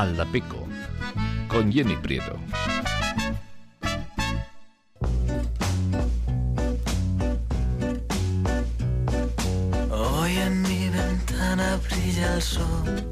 Aldapeco con Jenny Prieto. Hoy en mi ventana brilla el sol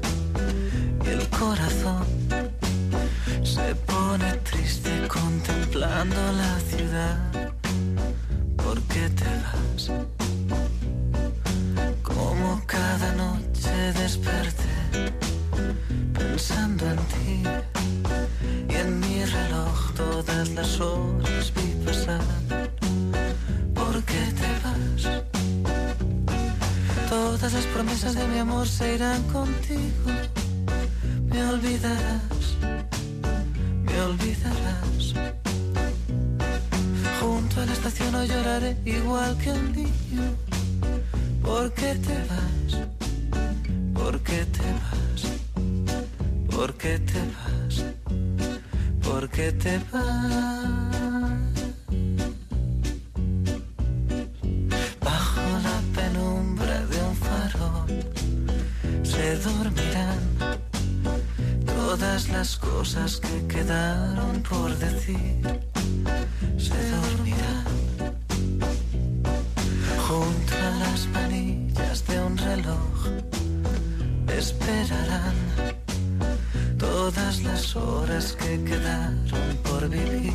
todas las horas que quedaron por vivir.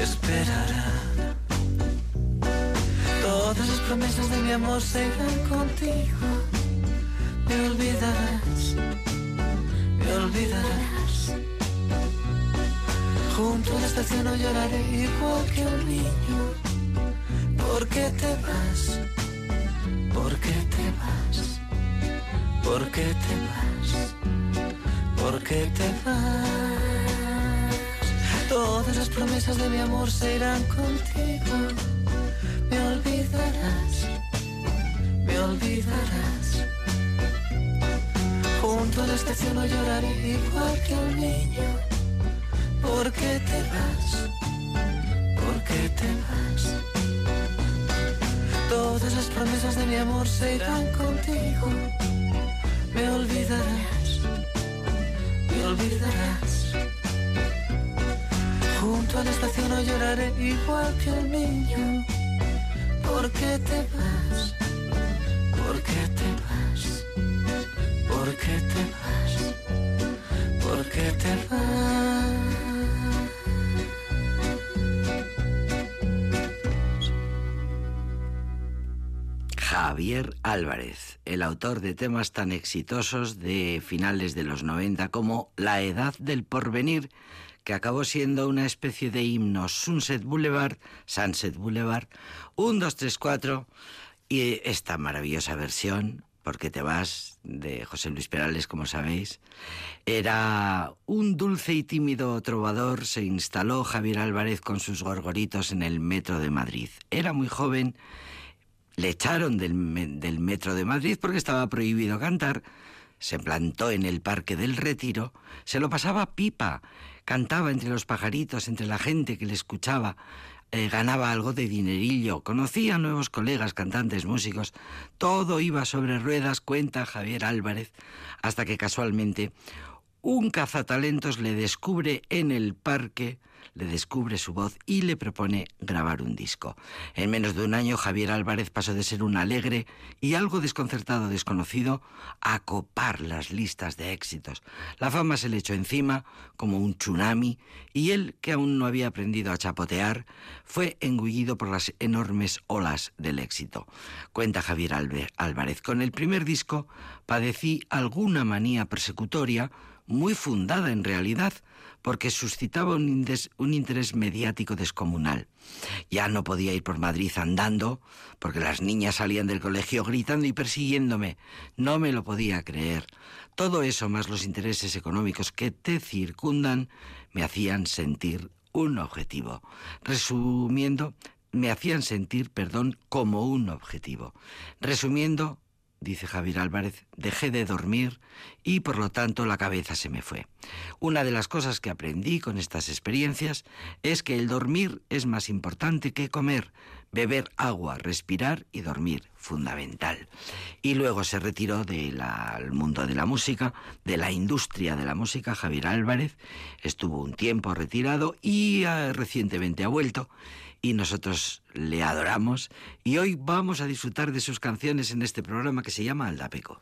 Esperarán. Todas las promesas de mi amor se irán contigo. Me olvidarás, me olvidarás. Junto a la estación no lloraré igual que un niño. ¿Por qué te vas? ¿Por qué te vas? ¿Por qué te vas? ¿Por qué te vas? Todas las promesas de mi amor se irán contigo. Me olvidarás, me olvidarás. Junto a la estación no lloraré igual que un niño. ¿Por qué te vas? ¿Por qué te vas? Todas las promesas de mi amor se irán contigo. Me olvidarás, olvidarás. Junto a la estación no lloraré igual que un niño. ¿Por qué te vas? ¿Por qué te vas? ¿Por qué te vas? ¿Por qué te vas? Javier Álvarez, el autor de temas tan exitosos de finales de los 90 como La Edad del Porvenir, que acabó siendo una especie de himno Sunset Boulevard, Sunset Boulevard, 1, 2, 3, 4, y esta maravillosa versión, Porque te vas, de José Luis Perales, como sabéis, era un dulce y tímido trovador, se instaló Javier Álvarez con sus gorgoritos en el metro de Madrid. Era muy joven, le echaron del, metro de Madrid porque estaba prohibido cantar, se plantó en el Parque del Retiro, se lo pasaba pipa, cantaba entre los pajaritos, entre la gente que le escuchaba, eh, ganaba algo de dinerillo, conocía nuevos colegas, cantantes, músicos, todo iba sobre ruedas, cuenta Javier Álvarez, hasta que casualmente un cazatalentos le descubre en el parque, le descubre su voz y le propone grabar un disco. En menos de un año Javier Álvarez pasó de ser un alegre y algo desconcertado desconocido a copar las listas de éxitos. La fama se le echó encima como un tsunami y él, que aún no había aprendido a chapotear, fue engullido por las enormes olas del éxito. Cuenta Javier Álvarez, con el primer disco padecí alguna manía persecutoria muy fundada en realidad, porque suscitaba un, un, interés mediático descomunal. Ya no podía ir por Madrid andando, porque las niñas salían del colegio gritando y persiguiéndome. No me lo podía creer. Todo eso, más los intereses económicos que te circundan, me hacían sentir un objetivo. Resumiendo, me hacían sentir, perdón, como un objetivo. Resumiendo, dice Javier Álvarez, dejé de dormir y por lo tanto la cabeza se me fue. Una de las cosas que aprendí con estas experiencias es que el dormir es más importante que comer. Beber agua, respirar y dormir, fundamental. Y luego se retiró del mundo de la música, de la industria de la música, Javier Álvarez, estuvo un tiempo retirado y eh, recientemente ha vuelto y nosotros le adoramos y hoy vamos a disfrutar de sus canciones en este programa que se llama Aldapeco.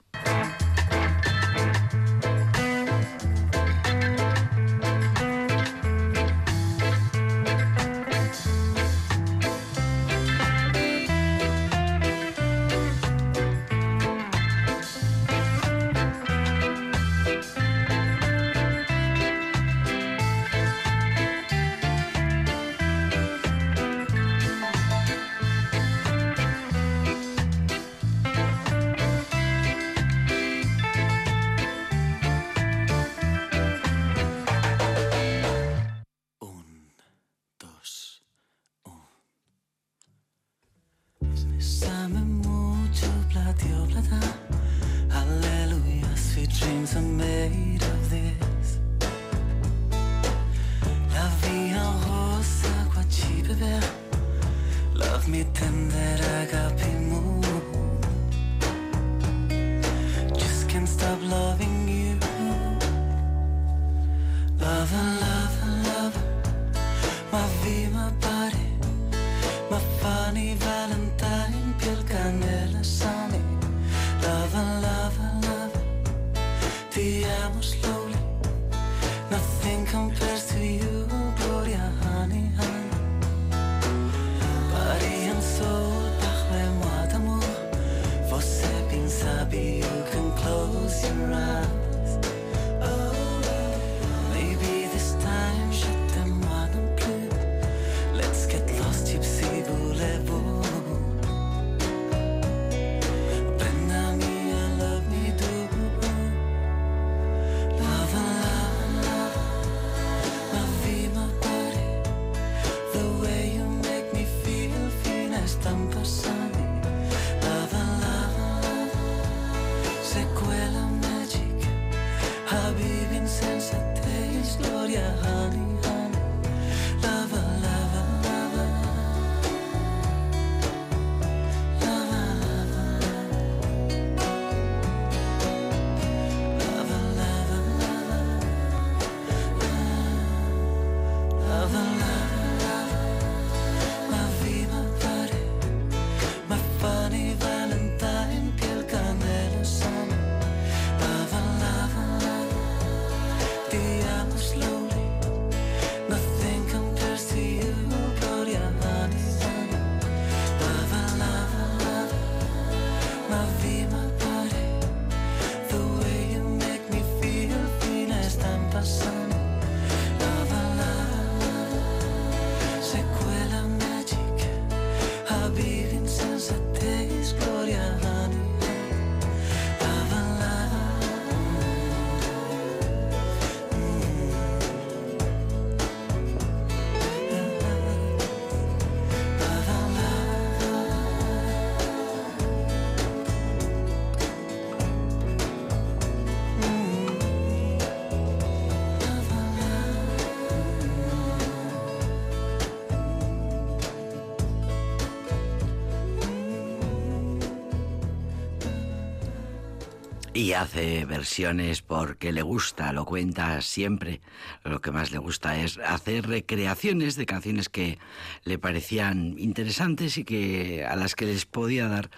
Y hace versiones porque le gusta, lo cuenta siempre. Lo que más le gusta es hacer recreaciones de canciones que le parecían interesantes y que a las que les podía dar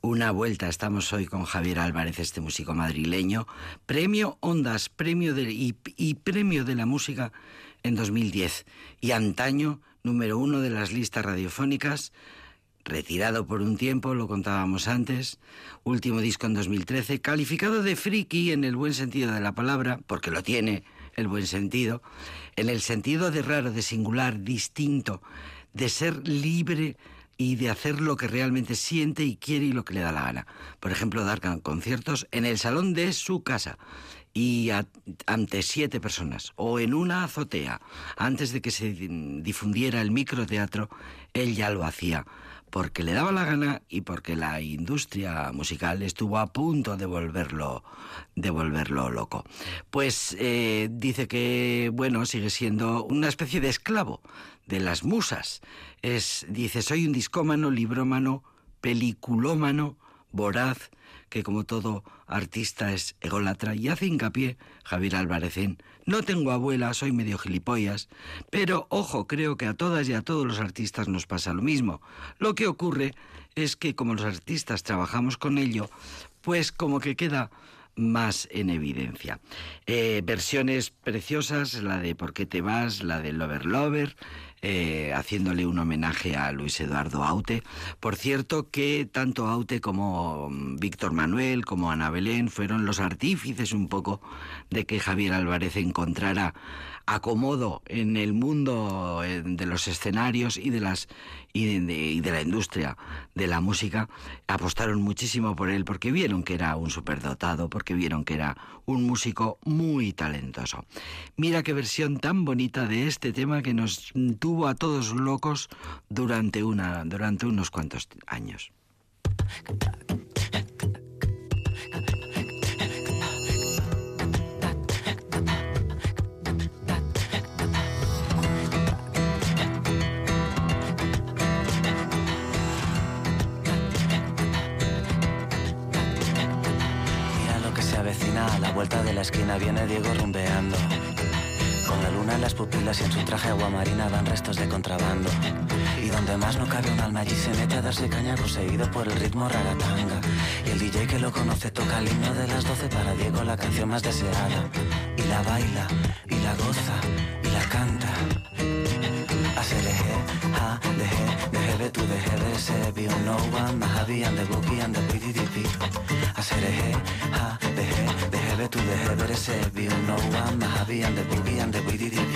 una vuelta. Estamos hoy con Javier Álvarez, este músico madrileño, premio Ondas, premio de, y, y premio de la música en 2010 y antaño número uno de las listas radiofónicas retirado por un tiempo, lo contábamos antes, último disco en 2013, calificado de friki en el buen sentido de la palabra, porque lo tiene el buen sentido, en el sentido de raro, de singular, distinto, de ser libre y de hacer lo que realmente siente y quiere y lo que le da la gana. Por ejemplo, dar conciertos en el salón de su casa y ante siete personas o en una azotea. Antes de que se difundiera el microteatro, él ya lo hacía porque le daba la gana y porque la industria musical estuvo a punto de volverlo, de volverlo loco. Pues eh, dice que, bueno, sigue siendo una especie de esclavo de las musas. Es, dice, soy un discómano, librómano, peliculómano, voraz, que como todo artista es ególatra, y hace hincapié Javier Álvarez no tengo abuela, soy medio gilipollas, pero ojo, creo que a todas y a todos los artistas nos pasa lo mismo. Lo que ocurre es que como los artistas trabajamos con ello, pues como que queda más en evidencia. Eh, versiones preciosas, la de ¿Por qué te vas?, la de Lover Lover, eh, haciéndole un homenaje a Luis Eduardo Aute. Por cierto que tanto Aute como mm, Víctor Manuel, como Ana Belén fueron los artífices un poco de que Javier Álvarez encontrara acomodo en el mundo de los escenarios y de las y de, la industria de la música apostaron muchísimo por él porque vieron que era un superdotado, porque vieron que era un músico muy talentoso. Mira qué versión tan bonita de este tema que nos tuvo a todos locos durante una durante unos cuantos años. vuelta de la esquina viene Diego rumbeando. La luna en las pupilas y en su traje agua marina van restos de contrabando. Y donde más no cabe un alma allí se mete a darse caña poseído por el ritmo ragatanga. Y el DJ que lo conoce toca el himno de las doce para Diego la canción más deseada. Y la baila, y la goza, y la canta. Asereje, ha, the to the head on no one My hobby and the boogie and the PDDP I said a hey, ha, the head The head to the head is on no one My hobby and the boogie and the PDDP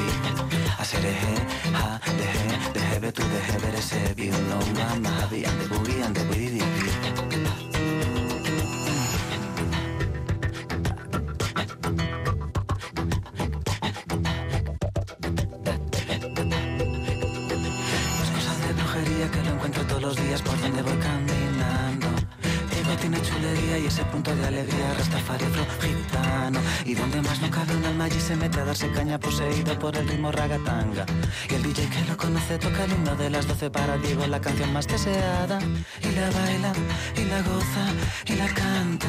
I said a hey, ha, the head The head to the head is on no one My hobby and the boogie and the PDDP BDDP. por donde voy caminando. Diego tiene chulería y ese punto de alegría Rastafari flow gitano Y donde más no cabe un alma allí se mete a darse caña poseído por el ritmo ragatanga Y el DJ que lo conoce toca el himno de las doce para Diego La canción más deseada Y la baila, y la goza, y la canta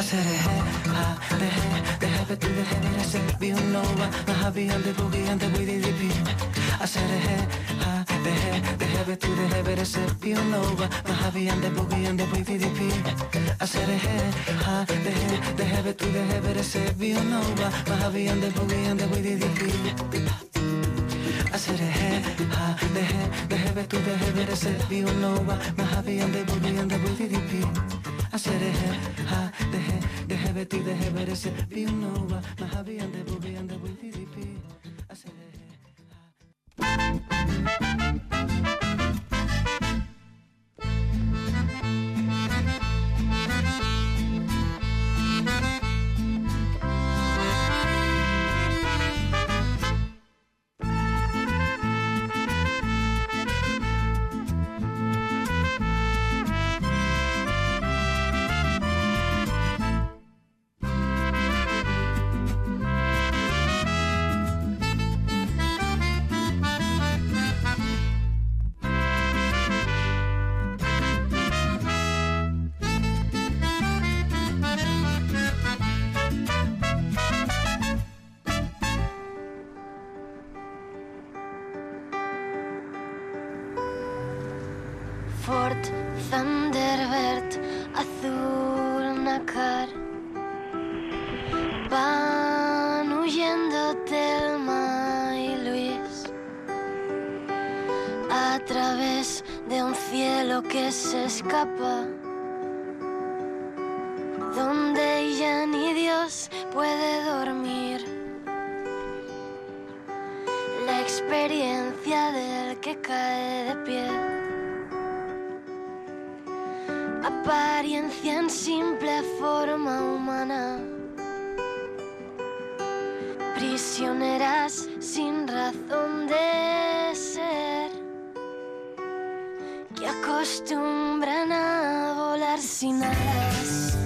I said it ha, the head, the habit in the head, I said be on over, the hobby and the boogie and the way they dip I said it ha, the head, the habit to the habit, I said be on over, the hobby and the boogie and the way they dip I said it ha, the head, the habit to the habit, I said be on over, the hobby and the boogie and the way they dip consider head high, the head, the heavy to the heavy, the set be on over, my happy and the booty and the booty DP. I said the head high, the head, the heavy to the heavy, the set be on over, my happy and the booty and the booty DP. I said the head high. Que se escapa, donde ya ni Dios puede dormir. La experiencia del que cae de pie. Apariencia en simple forma humana. Prisioneras sin razón de acostumbran a volar sin alas.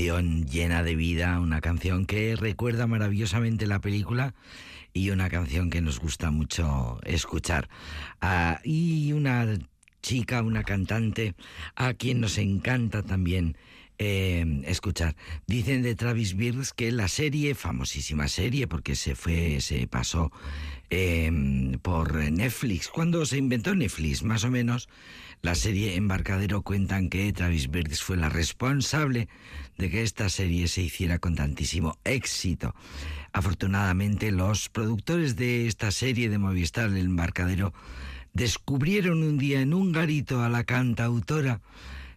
Canción llena de vida, una canción que recuerda maravillosamente la película y una canción que nos gusta mucho escuchar. Ah, y una chica, una cantante a quien nos encanta también eh, escuchar. Dicen de Travis Birks que la serie, famosísima serie, porque se fue, se pasó eh, por Netflix. Cuando se inventó Netflix, más o menos, la serie Embarcadero cuentan que Travis Birks fue la responsable de que esta serie se hiciera con tantísimo éxito. Afortunadamente, los productores de esta serie de Movistar, El Embarcadero, descubrieron un día en un garito a la cantautora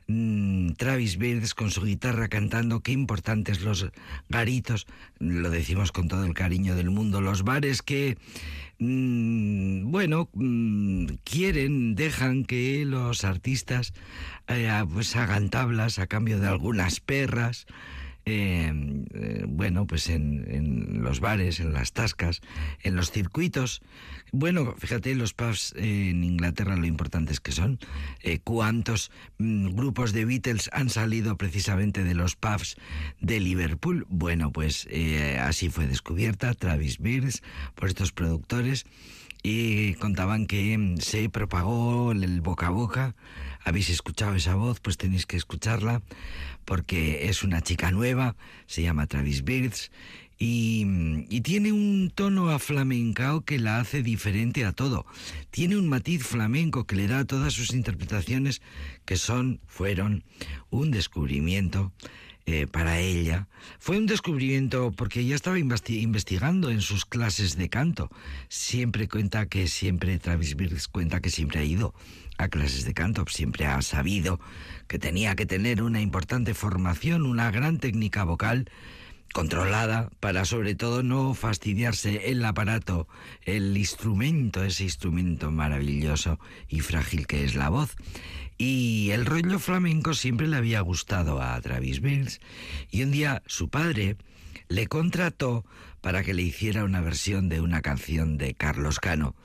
mm, Travis Birks con su guitarra cantando qué importantes los garitos, lo decimos con todo el cariño del mundo, los bares que mm, bueno, mm, quieren, dejan que los artistas eh, pues hagan tablas a cambio de algunas perras. eh, eh, bueno, pues en los bares, en las tascas, en los circuitos. Bueno, fíjate, los pubs en Inglaterra lo importantes que son. Eh, ¿Cuántos mm, grupos de Beatles han salido precisamente de los pubs de Liverpool? Bueno, pues eh, así fue descubierta Travis Beers por estos productores y contaban que mm, se propagó el boca a boca. Habéis escuchado esa voz, pues tenéis que escucharla porque es una chica nueva, se llama Travis Birds y, mm, y, tiene un tono aflamencao que la hace diferente a todo. Tiene un matiz flamenco que le da a todas sus interpretaciones que son, fueron un descubrimiento eh, para ella. Fue un descubrimiento porque ella estaba investigando en sus clases de canto. Siempre cuenta que siempre, Travis Birks cuenta que siempre ha ido a clases de canto, siempre ha sabido que tenía que tener una importante formación, una gran técnica vocal controlada para sobre todo no fastidiarse el aparato, el instrumento, ese instrumento maravilloso y frágil que es la voz. Y el rollo flamenco siempre le había gustado a Travis Bills y un día su padre le contrató para que le hiciera una versión de una canción de Carlos Cano.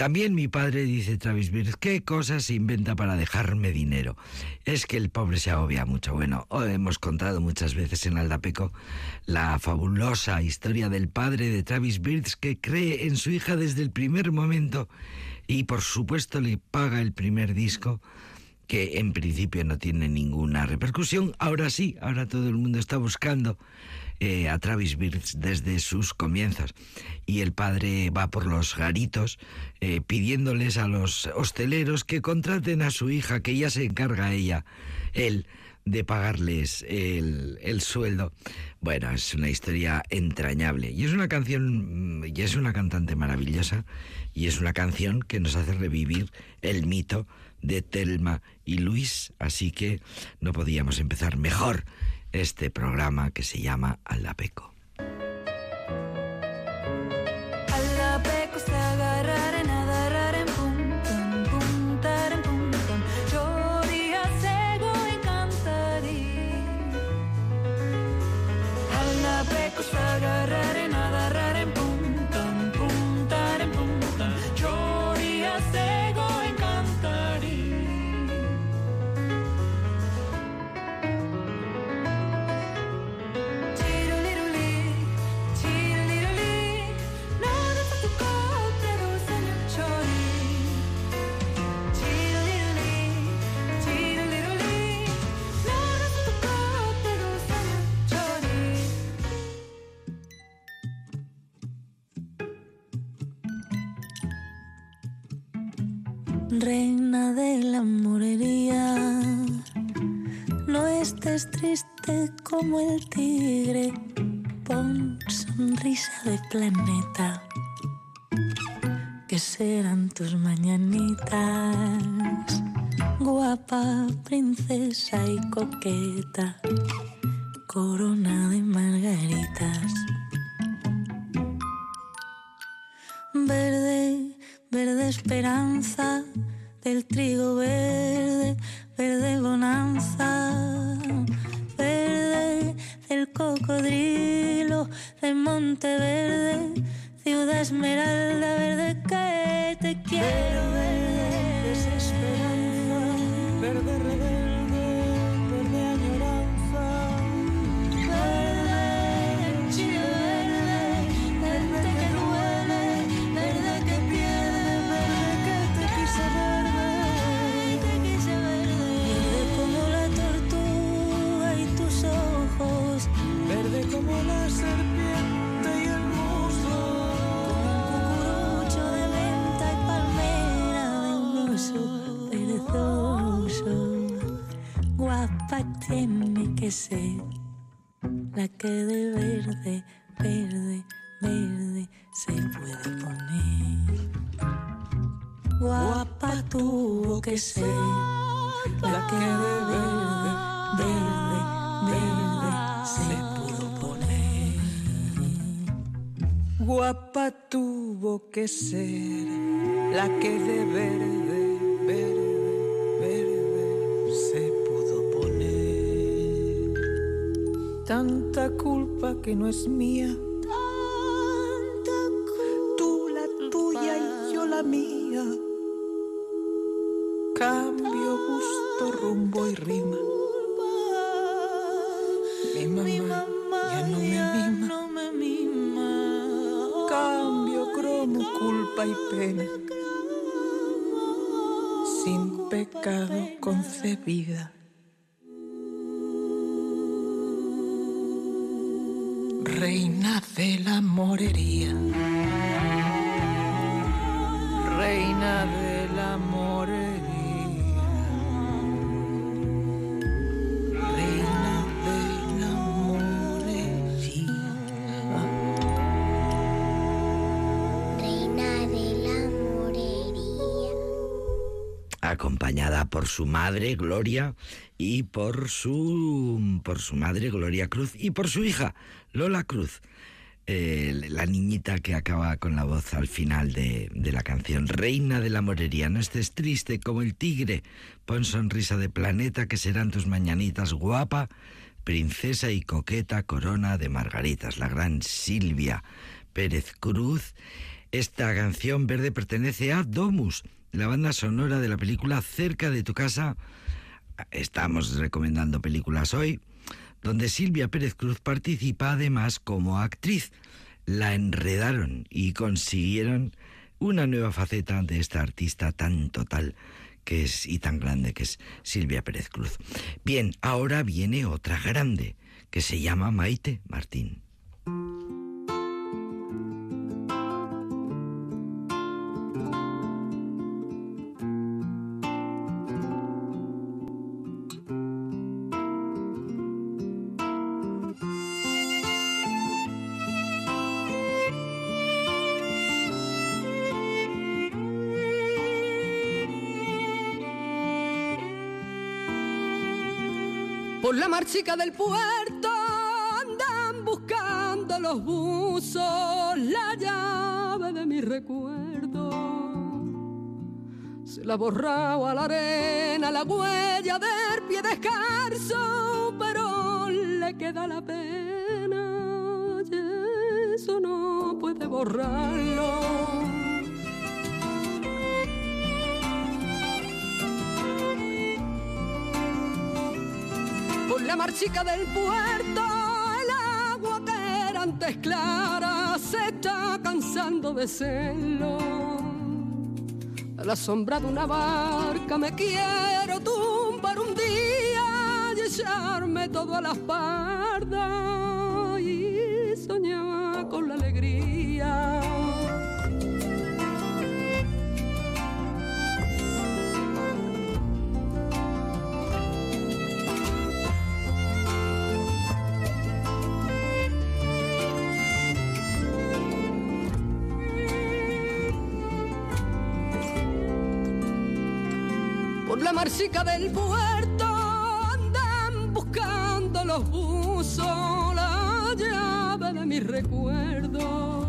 También mi padre, dice Travis Bills, qué cosas se inventa para dejarme dinero. Es que el pobre se agobia mucho. Bueno, hemos contado muchas veces en Aldapeco la fabulosa historia del padre de Travis Bills que cree en su hija desde el primer momento y por supuesto le paga el primer disco que en principio no tiene ninguna repercusión. Ahora sí, ahora todo el mundo está buscando eh, a Travis Birds desde sus comienzos. Y el padre va por los garitos eh, pidiéndoles a los hosteleros que contraten a su hija, que ya se encarga ella, él, de pagarles el, el, sueldo. Bueno, es una historia entrañable. Y es una canción, mm, y es una cantante maravillosa, y es una canción que nos hace revivir el mito de Telma y Luis, así que no podíamos empezar mejor este programa que se llama Alapeco. Como el tigre, pon sonrisa de planeta. Que serán tus mañanitas, guapa, princesa y coqueta, corona de margaritas. Verde, verde esperanza del trigo verde, verde bonanza, del cocodrilo de Monteverde, ciudad esmeralda verde que te quiero verde, desesperanza, verde la que de verde, verde, verde se puede poner. Guapa tuvo que ser la que de verde, verde, verde se pudo poner. Guapa tuvo que ser la que de verde culpa que no es mía. Tanta culpa. Tú la tuya y yo la mía. Cambio, gusto, rumbo y rima. Mi mamá, ya no me mima. No me mima. Cambio, cromo, culpa y pena, sin pecado concebida. La morería. Reina de la morería. Reina de la morería. Reina de la morería. acompañada por su madre Gloria y por su por su madre Gloria Cruz y por su hija Lola Cruz. Eh, la niñita que acaba con la voz al final de, de la canción Reina de la Morería, no estés triste como el tigre, pon sonrisa de planeta que serán tus mañanitas guapa, princesa y coqueta corona de margaritas, la gran Silvia Pérez Cruz. Esta canción verde pertenece a Domus, la banda sonora de la película Cerca de tu casa. Estamos recomendando películas hoy, donde Silvia Pérez Cruz participa además como actriz. La enredaron y consiguieron una nueva faceta de esta artista tan total que es y tan grande que es Silvia Pérez Cruz. Bien, ahora viene otra grande que se llama Maite Martín. Marchica del puerto andan buscando los buzos la llave de mi recuerdo. Se la borrado a la arena la huella del pie descalzo, pero le queda la pena eso no puede borrarlo. La marchica del puerto, el agua que era antes clara se está cansando de serlo. A la sombra de una barca me quiero tumbar un día y echarme todo a la espalda Marchica del puerto andan buscando los buzos la llave de mi recuerdo.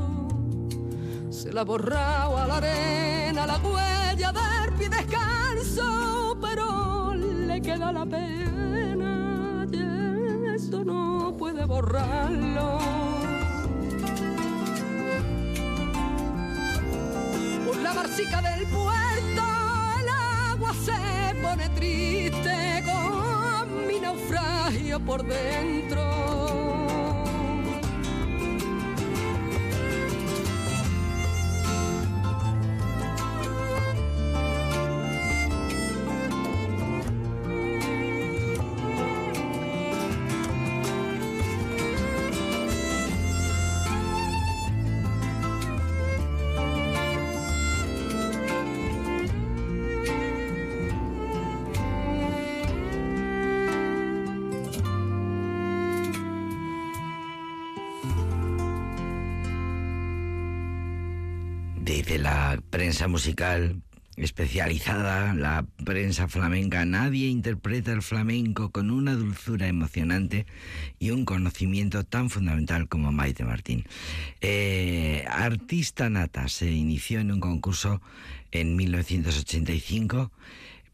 Se la borrado a la arena la huella del pie descalzo, pero le queda la pena y eso no puede borrarlo. Por la marchica del puerto por dentro. Dice la prensa musical especializada, la prensa flamenca, nadie interpreta el flamenco con una dulzura emocionante y un conocimiento tan fundamental como Maite Martín. Eh, artista nata, se inició en un concurso en 1985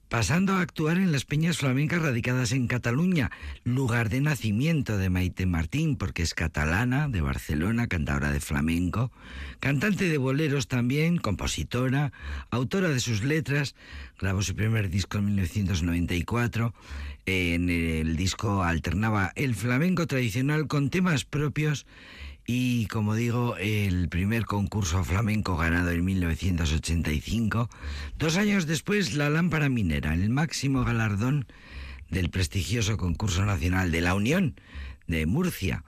pasando a actuar en las peñas flamencas radicadas en Cataluña, lugar de nacimiento de Maite Martín, porque es catalana, de Barcelona, cantadora de flamenco, cantante de boleros también, compositora, autora de sus letras, grabó su primer disco en 1994, en el disco alternaba el flamenco tradicional con temas propios Y como digo, el primer concurso flamenco ganado en 1985, dos años después la lámpara minera, el máximo galardón del prestigioso concurso nacional de la Unión de Murcia.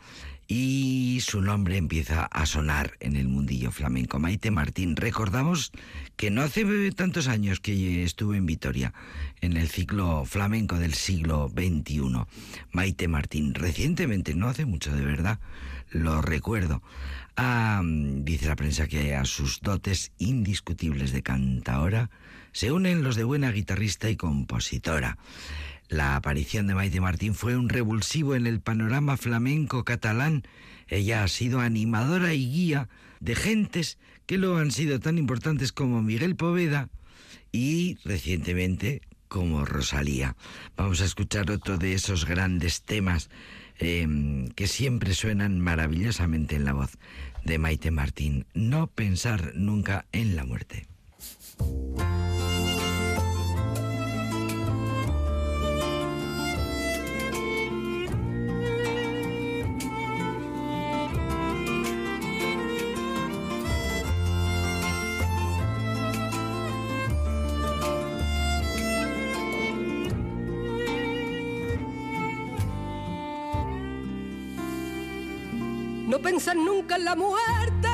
Y su nombre empieza a sonar en el mundillo flamenco. Maite Martín, recordamos que no hace tantos años que estuvo en Vitoria, en el ciclo flamenco del siglo XXI. Maite Martín, recientemente, no hace mucho de verdad, lo recuerdo. Ah, dice la prensa que a sus dotes indiscutibles de cantaora se unen los de buena guitarrista y compositora. La aparición de Maite Martín fue un revulsivo en el panorama flamenco catalán. Ella ha sido animadora y guía de gentes que lo han sido tan importantes como Miguel Poveda y recientemente como Rosalía. Vamos a escuchar otro de esos grandes temas Em, que siempre suenan maravillosamente en la voz de Maite Martín. No pensar nunca en la muerte. No pensar nunca en la muerte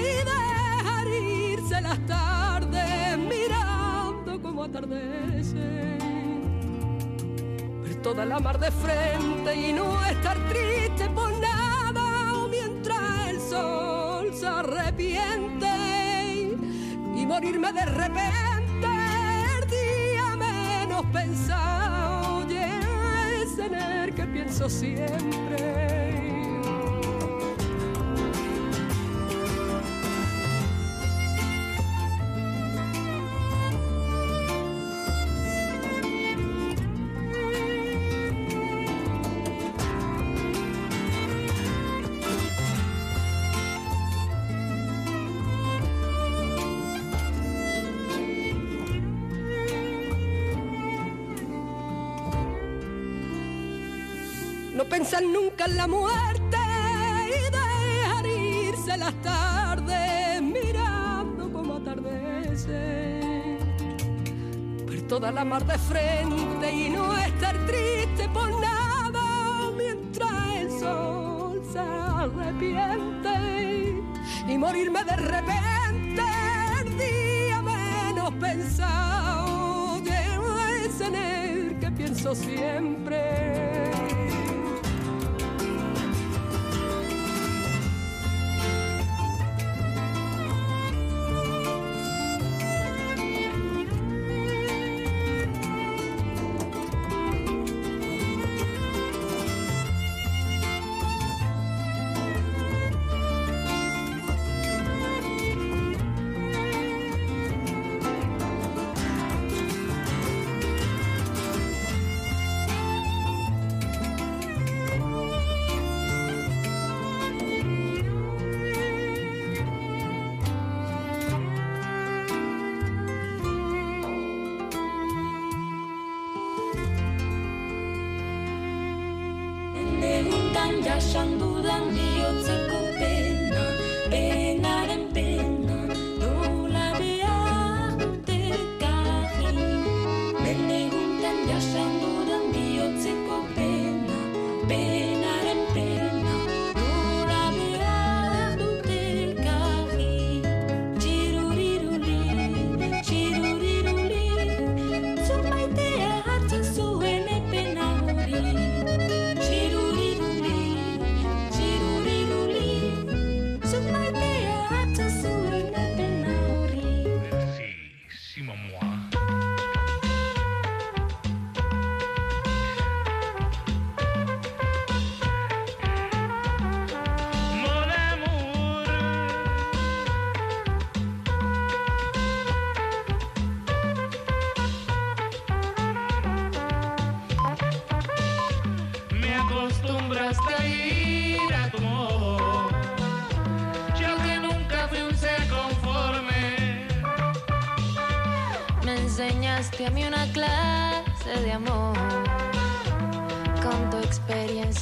y dejar irse las tardes mirando como atardece. Ver toda la mar de frente y no estar triste por nada mientras el sol se arrepiente y morirme de repente el día menos pensado y es en que pienso siempre. Nunca en la muerte y dejar irse las tardes mirando como atardece. Ver toda la mar de frente y no estar triste por nada mientras el sol se arrepiente y morirme de repente el día menos pensado. Es en el que pienso siempre.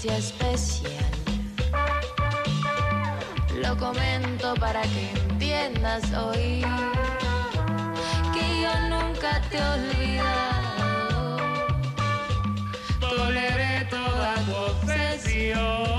Especial. Lo comento para que entiendas hoy que yo nunca te he olvidado. Toleré toda tu obsesión,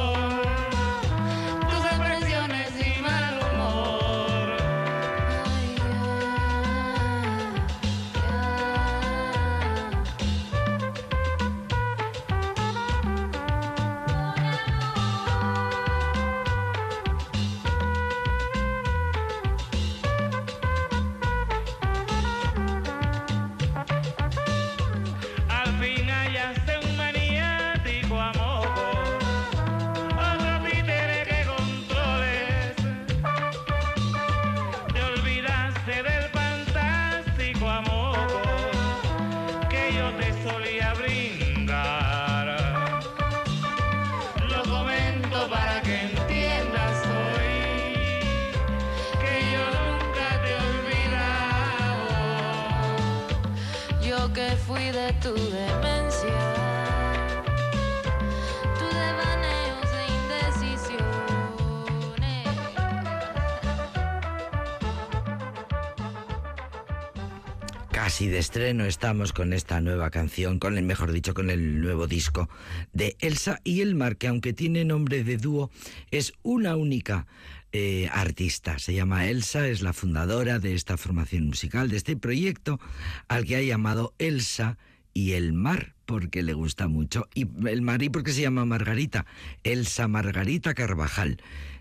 Casi de estreno estamos con esta nueva canción, con el mejor dicho, con el nuevo disco de Elsa y el Mar, que aunque tiene nombre de dúo, es una única eh, artista. Se llama Elsa, es la fundadora de esta formación musical, de este proyecto, al que ha llamado Elsa y el Mar, porque le gusta mucho. Y el mar, ¿y por qué se llama Margarita? Elsa Margarita Carvajal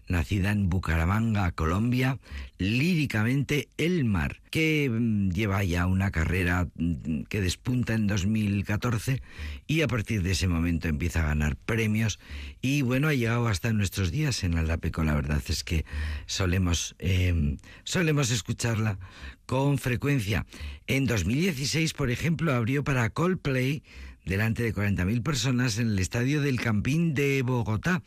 nacida en Bucaramanga, Colombia, líricamente El Mar, que mm, lleva ya una carrera mm, que despunta en 2014 y a partir de ese momento empieza a ganar premios y bueno, ha llegado hasta nuestros días en Aldapeco. La verdad es que solemos, eh, solemos escucharla con frecuencia. En 2016, por ejemplo, abrió para Coldplay delante de 40.000 personas en el estadio del Campín de Bogotá.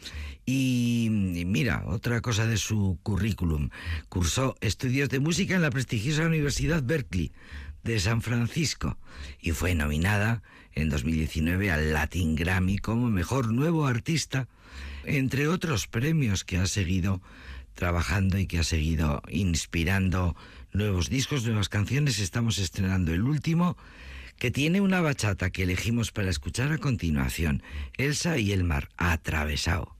Y, mira, otra cosa de su currículum. Cursó estudios de música en la prestigiosa Universidad Berkeley de San Francisco y fue nominada en 2019 al Latin Grammy como mejor nuevo artista, entre otros premios que ha seguido trabajando y que ha seguido inspirando nuevos discos, nuevas canciones. Estamos estrenando el último que tiene una bachata que elegimos para escuchar a continuación, Elsa y el mar atravesado.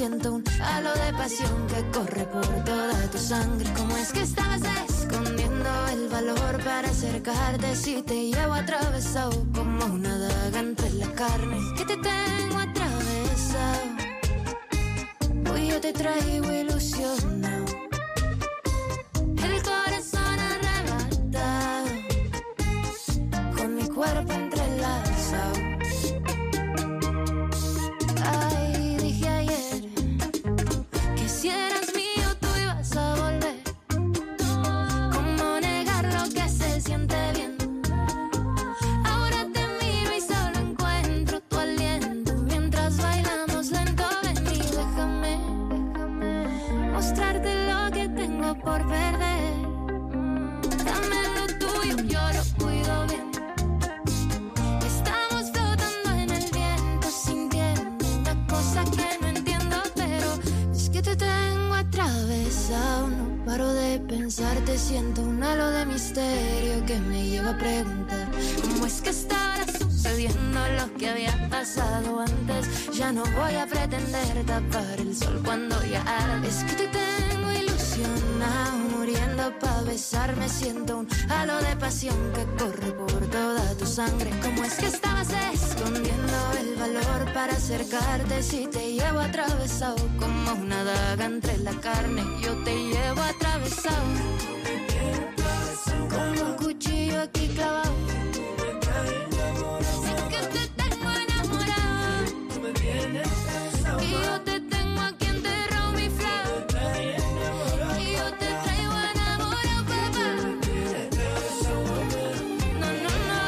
Siento un halo de pasión que corre por toda tu sangre. ¿Cómo es que estabas escondiendo el valor para acercarte? Si te llevo atravesado como una daga entre la carne. Misterio que me lleva a preguntar cómo es que estará sucediendo lo que había pasado antes. Ya no voy a pretender tapar el sol cuando ya. Es que te tengo ilusionado, muriendo pa' besarme. Siento un halo de pasión que corre por toda tu sangre. ¿Cómo es que estabas escondiendo el valor para acercarte? Si te llevo atravesado como una daga entre la carne, yo te llevo atravesado. Como un cuchillo aquí clavado. Es que te tengo enamorado. Y yo te tengo aquí enterrado mi flow. Y yo te traigo enamorado, papá. No, no, no.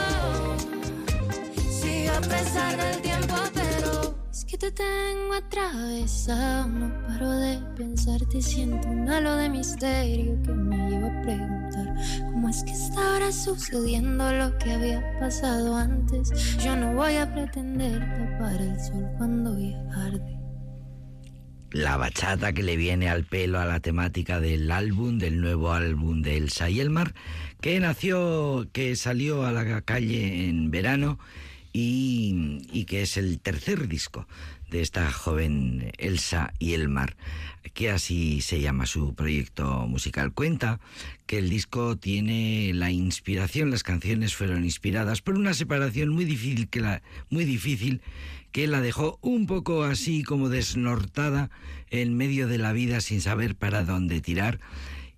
Sí, a pesar del tiempo, pero es que te tengo atravesado. No paro de pensarte, siento un halo de misterio que me lleva a preguntar cómo es que está ahora sucediendo lo que había pasado antes. Yo no voy a pretender tapar el sol cuando ya arde. la bachata que le viene al pelo a la temática del álbum, del nuevo álbum de Elsa y el mar, que nació, que salió a la calle en verano y, y que es el tercer disco de esta joven Elsa y el mar, que así se llama su proyecto musical. Cuenta que el disco tiene la inspiración, las canciones fueron inspiradas por una separación muy difícil que la, muy difícil que la dejó un poco así como desnortada en medio de la vida sin saber para dónde tirar.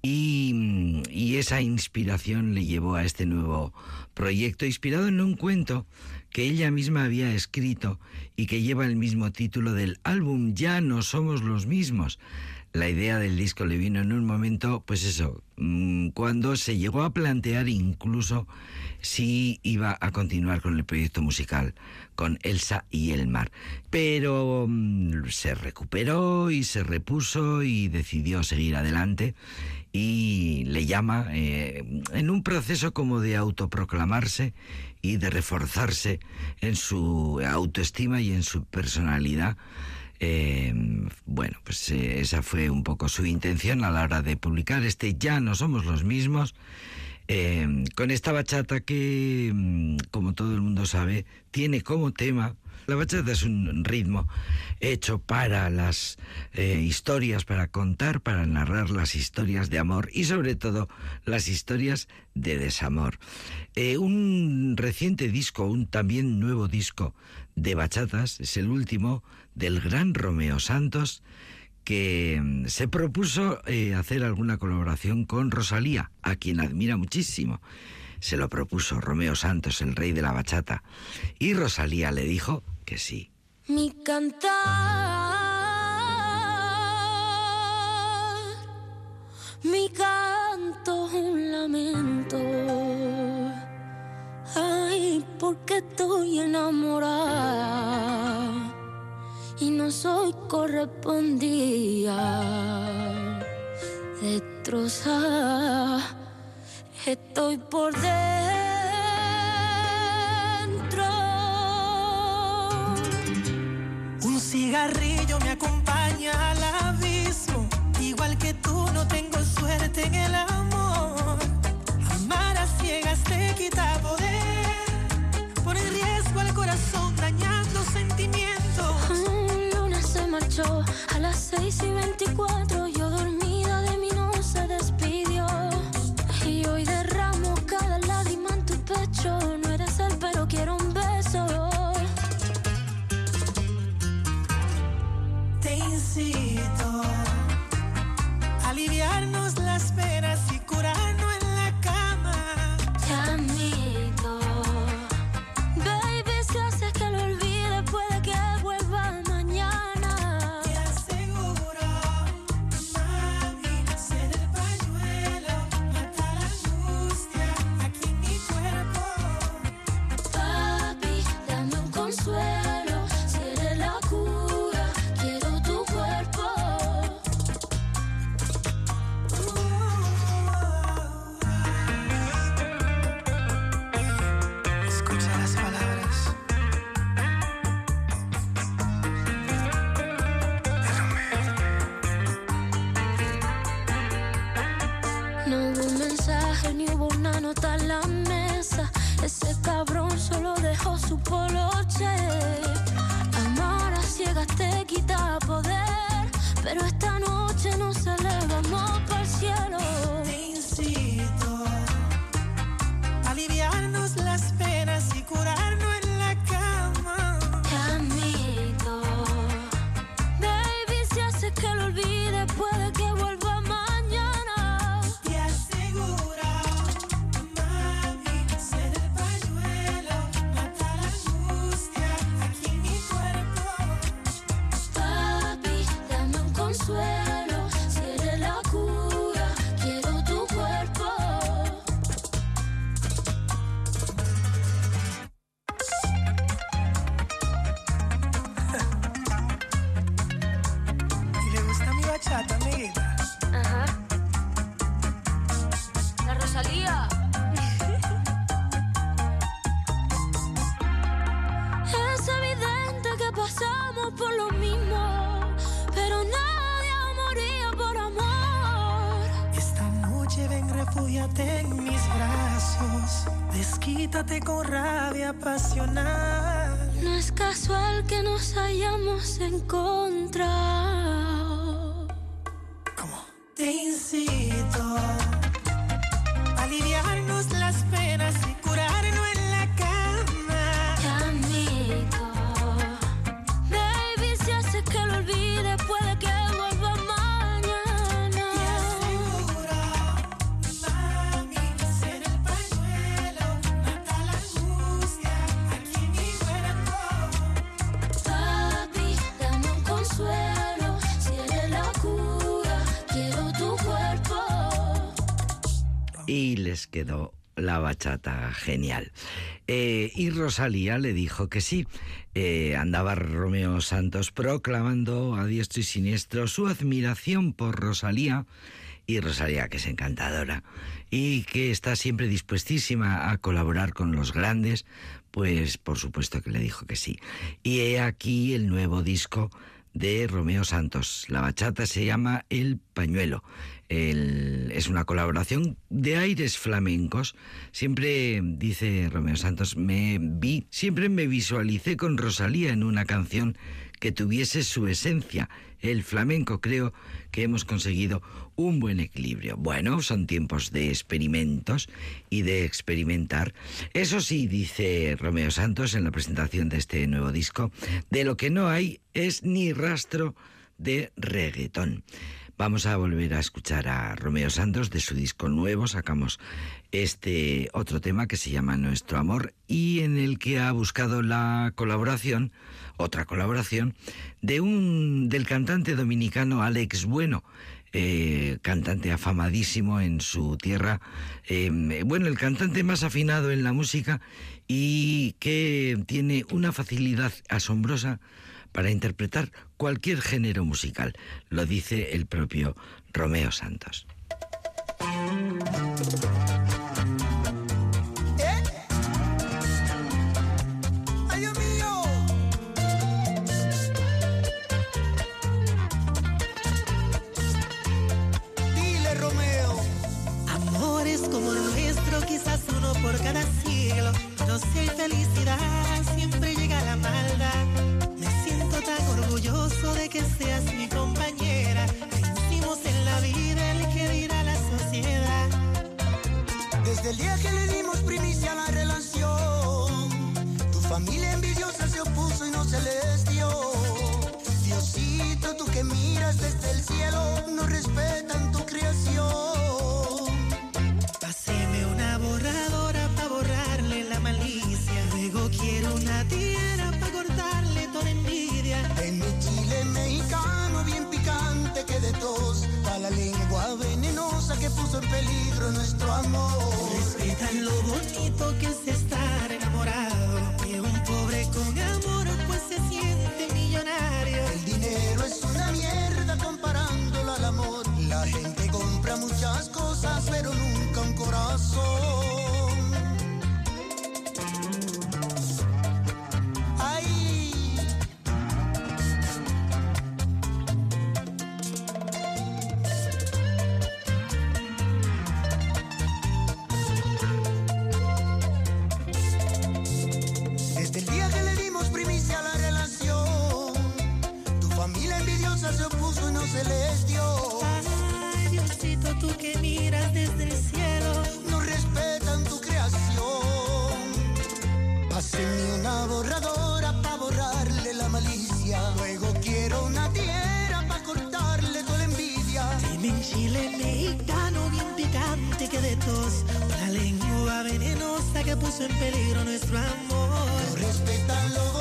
Y, y, esa inspiración le llevó a este nuevo proyecto, inspirado en un cuento que ella misma había escrito y que lleva el mismo título del álbum Ya no somos los mismos. La idea del disco le vino en un momento, pues eso, mm, cuando se llegó a plantear incluso si iba a continuar con el proyecto musical, con Elsa y el mar. Pero mm, se recuperó y se repuso y decidió seguir adelante y le llama eh, en un proceso como de autoproclamarse y de reforzarse en su autoestima y en su personalidad. Eh, bueno, pues eh, esa fue un poco su intención a la hora de publicar este Ya no somos los mismos. Eh, con esta bachata que, mm, como todo el mundo sabe, tiene como tema la bachata es un ritmo hecho para las eh, historias, para contar, para narrar las historias de amor y sobre todo las historias de desamor. Eh, un reciente disco, un también nuevo disco de bachatas, es el último del gran Romeo Santos, que mm, se propuso eh, hacer alguna colaboración con Rosalía, a quien admira muchísimo. Se lo propuso Romeo Santos, el rey de la bachata, y Rosalía le dijo que sí. Mi cantar, mi canto un lamento. Ay, porque estoy enamorada y no soy correspondida. Destrozada, estoy por dentro. Un cigarrillo me acompaña al abismo. 8 a las 6 y 24. Rabia quedó la bachata genial. Eh, y Rosalía le dijo que sí. Eh, andaba Romeo Santos proclamando a diestro y siniestro su admiración por Rosalía. Y Rosalía, que es encantadora y que está siempre dispuestísima a colaborar con los grandes, pues por supuesto que le dijo que sí. Y he aquí el nuevo disco de Romeo Santos. La bachata se llama El Pañuelo. Es una colaboración de aires flamencos. Siempre, dice Romeo Santos, me vi, siempre me visualicé con Rosalía en una canción que tuviese su esencia. El flamenco creo que hemos conseguido un buen equilibrio. Bueno, son tiempos de experimentos y de experimentar. Eso sí, dice Romeo Santos en la presentación de este nuevo disco, de lo que no hay es ni rastro de reggaetón. Vamos a volver a escuchar a Romeo Santos de su disco nuevo. Sacamos este otro tema que se llama Nuestro Amor y en el que ha buscado la colaboración, otra colaboración, de un del cantante dominicano Alex Bueno. eh, cantante afamadísimo en su tierra, eh, bueno, el cantante más afinado en la música y que tiene una facilidad asombrosa para interpretar cualquier género musical, lo dice el propio Romeo Santos. Dile, Romeo. Amores como nuestro, quizás uno por cada siglo. No hay felicidad, siempre llega la maldad. De que seas mi compañera. Vencimos en la vida el que dirá la sociedad. Desde el día que le dimos primicia a la relación, tu familia envidiosa se opuso y no se les dio. Diosito, tú que miras desde el cielo, no respetan tu creación. Que puso en peligro nuestro amor. Respetan lo bonito que es estar enamorado. Que un pobre con amor pues se siente millonario. El dinero es una mierda comparándolo al amor. La gente compra muchas cosas, pero nunca un corazón. Se les dio. Ay, Diosito, tú que miras desde el cielo. No respetan tu creación. Pásenme una borradora para borrarle la malicia. Luego quiero una tierra para cortarle toda la envidia. Dime en chile mexicano bien picante que de tos. La lengua venenosa que puso en peligro nuestro amor. No respetan lo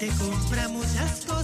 Gente compra muchas cosas,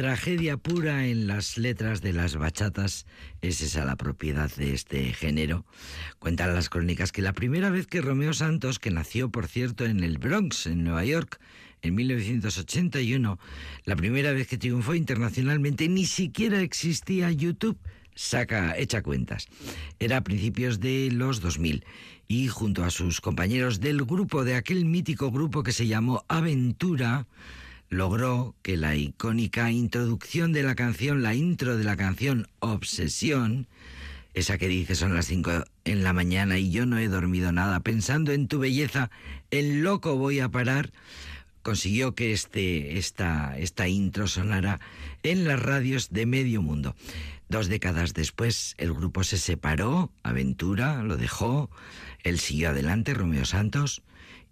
tragedia pura en las letras de las bachatas, es esa la propiedad de este género. Cuentan las crónicas que la primera vez que Romeo Santos, que nació por cierto en el Bronx, en Nueva York, en 1981, la primera vez que triunfó internacionalmente, ni siquiera existía YouTube. Saca, echa cuentas. Era a principios de los 2000 y junto a sus compañeros del grupo, de aquel mítico grupo que se llamó Aventura, logró que la icónica introducción de la canción, la intro de la canción Obsesión, esa que dice son las 5 en la mañana y yo no he dormido nada, pensando en tu belleza, el loco voy a parar, consiguió que este, esta, esta intro sonara en las radios de medio mundo. Dos décadas después el grupo se separó, Aventura lo dejó, él siguió adelante, Romeo Santos,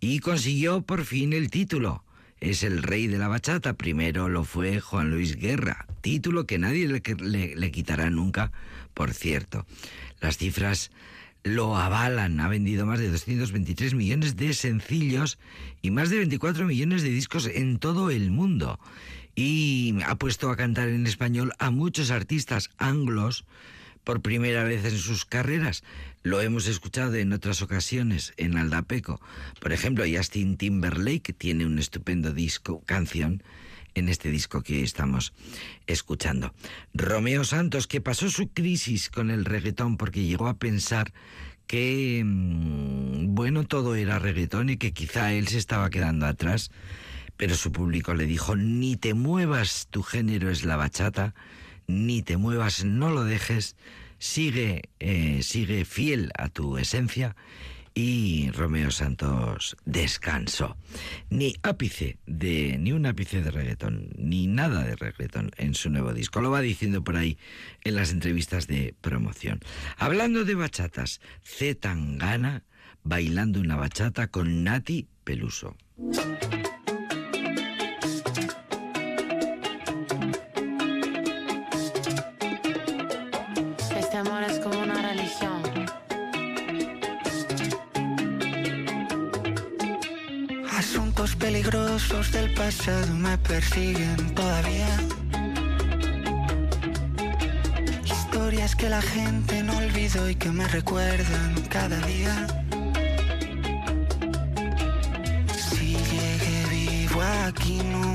y consiguió por fin el título es el rey de la bachata. Primero lo fue Juan Luis Guerra, título que nadie le, quitará nunca, por cierto. Las cifras lo avalan, ha vendido más de 223 millones de sencillos y más de 24 millones de discos en todo el mundo. Y ha puesto a cantar en español a muchos artistas anglos por primera vez en sus carreras. Lo hemos escuchado en otras ocasiones en Aldapeco. Por ejemplo, Justin Timberlake tiene un estupendo disco, canción, en este disco que estamos escuchando. Romeo Santos, que pasó su crisis con el reggaetón porque llegó a pensar que, bueno, todo era reggaetón y que quizá él se estaba quedando atrás, pero su público le dijo, ni te muevas, tu género es la bachata, ni te muevas, no lo dejes, sigue, eh, sigue fiel a tu esencia. Y Romeo Santos descansó. Ni ápice de, ni un ápice de reggaetón, ni nada de reggaetón en su nuevo disco. Lo va diciendo por ahí en las entrevistas de promoción. Hablando de bachatas, C. Tangana bailando una bachata con Nati Peluso. Peligrosos del pasado me persiguen todavía. Historias que la gente no olvidó y que me recuerdan cada día. Si llegué vivo aquí no